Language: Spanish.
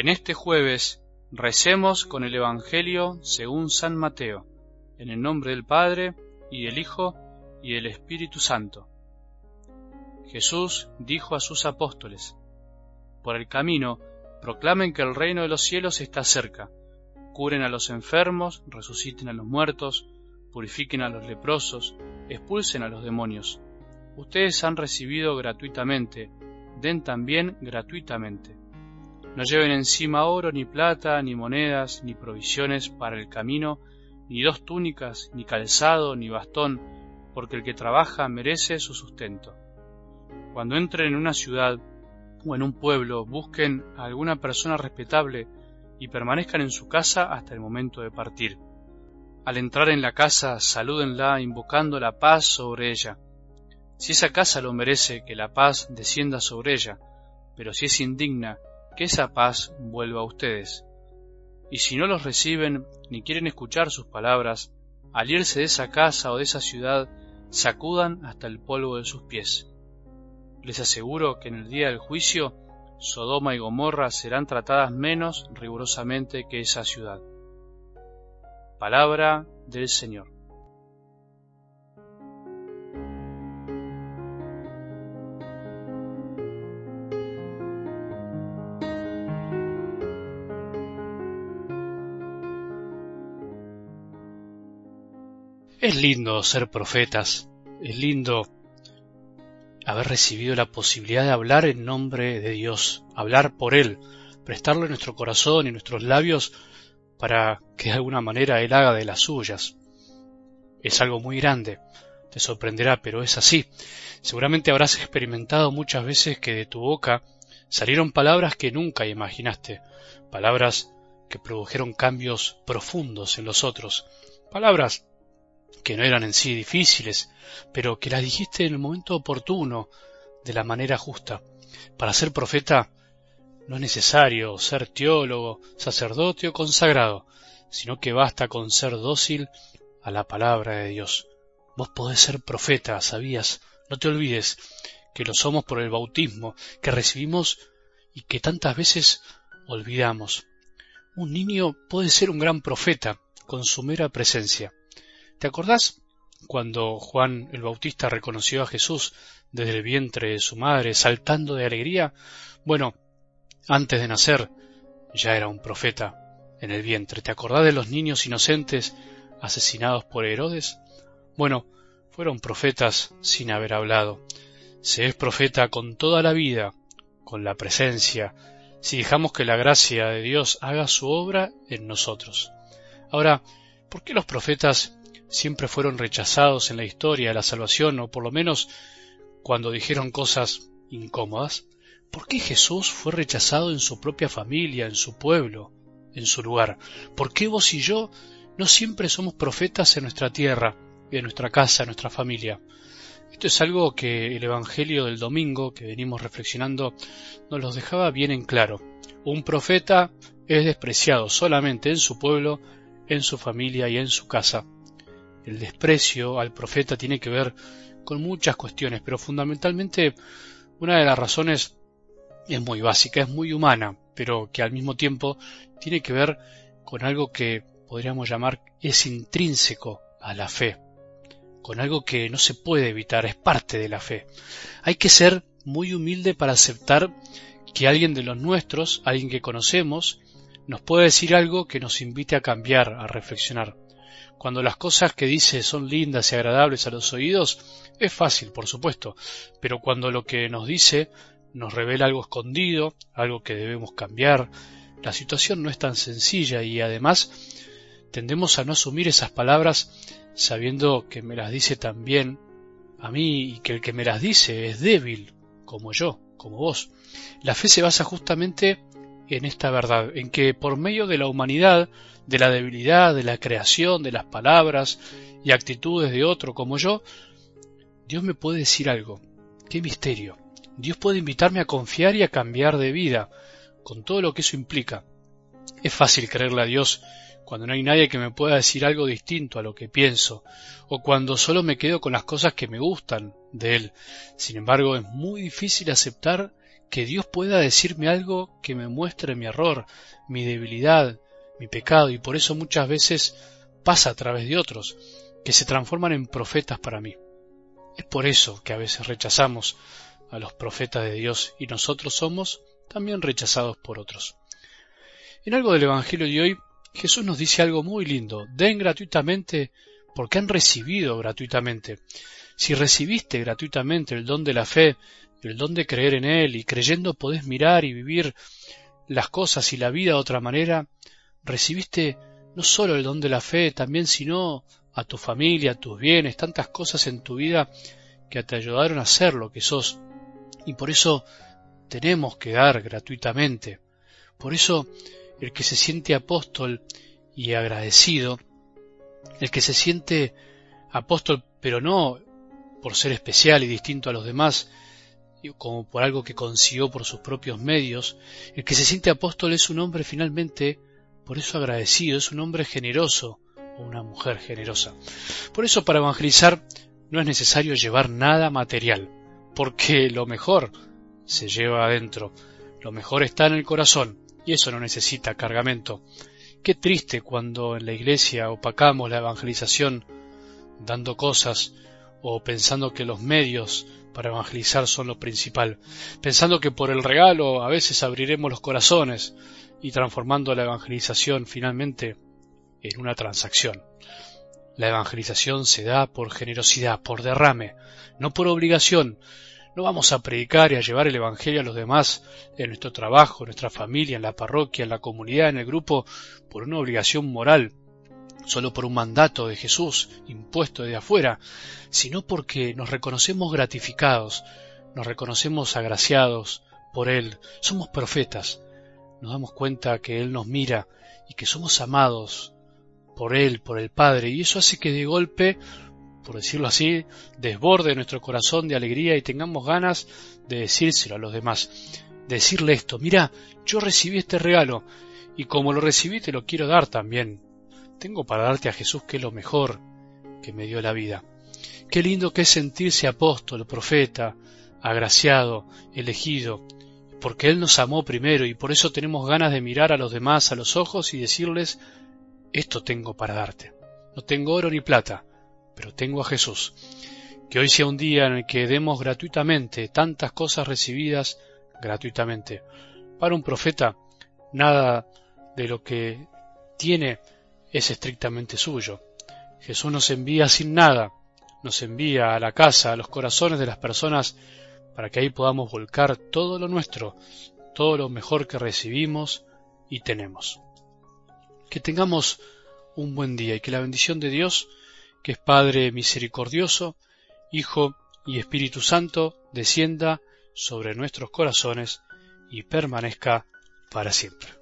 En este jueves recemos con el Evangelio según San Mateo, en el nombre del Padre, y del Hijo, y del Espíritu Santo. Jesús dijo a sus apóstoles, Por el camino, proclamen que el reino de los cielos está cerca, curen a los enfermos, resuciten a los muertos, purifiquen a los leprosos, expulsen a los demonios. Ustedes han recibido gratuitamente, den también gratuitamente. No lleven encima oro, ni plata, ni monedas, ni provisiones para el camino, ni dos túnicas, ni calzado, ni bastón, porque el que trabaja merece su sustento. Cuando entren en una ciudad o en un pueblo, busquen a alguna persona respetable y permanezcan en su casa hasta el momento de partir. Al entrar en la casa, salúdenla invocando la paz sobre ella. Si esa casa lo merece, que la paz descienda sobre ella, pero si es indigna, que esa paz vuelva a ustedes. Y si no los reciben ni quieren escuchar sus palabras, al irse de esa casa o de esa ciudad, sacudan hasta el polvo de sus pies. Les aseguro que en el día del juicio, Sodoma y Gomorra serán tratadas menos rigurosamente que esa ciudad. Palabra del Señor. Es lindo ser profetas, es lindo haber recibido la posibilidad de hablar en nombre de Dios, hablar por Él, prestarle nuestro corazón y nuestros labios para que de alguna manera Él haga de las suyas. Es algo muy grande, te sorprenderá, pero es así. Seguramente habrás experimentado muchas veces que de tu boca salieron palabras que nunca imaginaste, palabras que produjeron cambios profundos en los otros, palabras que no eran en sí difíciles, pero que las dijiste en el momento oportuno, de la manera justa. Para ser profeta no es necesario ser teólogo, sacerdote o consagrado, sino que basta con ser dócil a la palabra de Dios. Vos podés ser profeta, ¿sabías? No te olvides que lo somos por el bautismo que recibimos y que tantas veces olvidamos. Un niño puede ser un gran profeta con su mera presencia. ¿Te acordás cuando Juan el Bautista reconoció a Jesús desde el vientre de su madre, saltando de alegría? Bueno, antes de nacer ya era un profeta en el vientre. ¿Te acordás de los niños inocentes asesinados por Herodes? Bueno, fueron profetas sin haber hablado. Se es profeta con toda la vida, con la presencia, si dejamos que la gracia de Dios haga su obra en nosotros. Ahora, ¿por qué los profetas siempre fueron rechazados en la historia de la salvación, o por lo menos cuando dijeron cosas incómodas? ¿Por qué Jesús fue rechazado en su propia familia, en su pueblo, en su lugar? ¿Por qué vos y yo no siempre somos profetas en nuestra tierra, en nuestra casa, en nuestra familia? Esto es algo que el Evangelio del domingo que venimos reflexionando nos los dejaba bien en claro. Un profeta es despreciado solamente en su pueblo, en su familia y en su casa. El desprecio al profeta tiene que ver con muchas cuestiones, pero fundamentalmente una de las razones es muy básica, es muy humana, pero que al mismo tiempo tiene que ver con algo que podríamos llamar es intrínseco a la fe, con algo que no se puede evitar, es parte de la fe. Hay que ser muy humilde para aceptar que alguien de los nuestros, alguien que conocemos, nos puede decir algo que nos invite a cambiar, a reflexionar. Cuando las cosas que dice son lindas y agradables a los oídos, es fácil, por supuesto, pero cuando lo que nos dice nos revela algo escondido, algo que debemos cambiar. La situación no es tan sencilla y además tendemos a no asumir esas palabras sabiendo que me las dice también a mí y que el que me las dice es débil, como yo, como vos. La fe se basa justamente en esta verdad, en que por medio de la humanidad, de la debilidad, de la creación, de las palabras y actitudes de otro como yo, Dios me puede decir algo. ¡Qué misterio! Dios puede invitarme a confiar y a cambiar de vida, con todo lo que eso implica. Es fácil creerle a Dios cuando no hay nadie que me pueda decir algo distinto a lo que pienso, o cuando solo me quedo con las cosas que me gustan de Él. Sin embargo, es muy difícil aceptar que Dios pueda decirme algo que me muestre mi error, mi debilidad, mi pecado, y por eso muchas veces pasa a través de otros, que se transforman en profetas para mí. Es por eso que a veces rechazamos a los profetas de Dios y nosotros somos también rechazados por otros. En algo del Evangelio de hoy, Jesús nos dice algo muy lindo. Den gratuitamente porque han recibido gratuitamente. Si recibiste gratuitamente el don de la fe, el don de creer en Él, y creyendo podés mirar y vivir las cosas y la vida de otra manera, recibiste no solo el don de la fe, también sino a tu familia, a tus bienes, tantas cosas en tu vida que te ayudaron a ser lo que sos. Y por eso tenemos que dar gratuitamente. Por eso el que se siente apóstol y agradecido, el que se siente apóstol pero no por ser especial y distinto a los demás, como por algo que consiguió por sus propios medios, el que se siente apóstol es un hombre finalmente, por eso agradecido, es un hombre generoso o una mujer generosa. Por eso para evangelizar no es necesario llevar nada material, porque lo mejor se lleva adentro, lo mejor está en el corazón, y eso no necesita cargamento. Qué triste cuando en la iglesia opacamos la evangelización dando cosas o pensando que los medios para evangelizar son lo principal, pensando que por el regalo a veces abriremos los corazones y transformando la evangelización finalmente en una transacción. La evangelización se da por generosidad, por derrame, no por obligación. No vamos a predicar y a llevar el Evangelio a los demás en nuestro trabajo, en nuestra familia, en la parroquia, en la comunidad, en el grupo, por una obligación moral, solo por un mandato de Jesús impuesto desde afuera, sino porque nos reconocemos gratificados, nos reconocemos agraciados por Él, somos profetas, nos damos cuenta que Él nos mira y que somos amados por Él, por el Padre, y eso hace que de golpe, por decirlo así, desborde nuestro corazón de alegría y tengamos ganas de decírselo a los demás, decirle esto, mira, yo recibí este regalo, y como lo recibí te lo quiero dar también, tengo para darte a Jesús que es lo mejor que me dio la vida. Qué lindo que es sentirse apóstol, profeta, agraciado, elegido, porque Él nos amó primero y por eso tenemos ganas de mirar a los demás a los ojos y decirles, esto tengo para darte. No tengo oro ni plata, pero tengo a Jesús. Que hoy sea un día en el que demos gratuitamente tantas cosas recibidas gratuitamente. Para un profeta, nada de lo que tiene es estrictamente suyo. Jesús nos envía sin nada, nos envía a la casa, a los corazones de las personas, para que ahí podamos volcar todo lo nuestro, todo lo mejor que recibimos y tenemos. Que tengamos un buen día y que la bendición de Dios, que es Padre misericordioso, Hijo y Espíritu Santo, descienda sobre nuestros corazones y permanezca para siempre.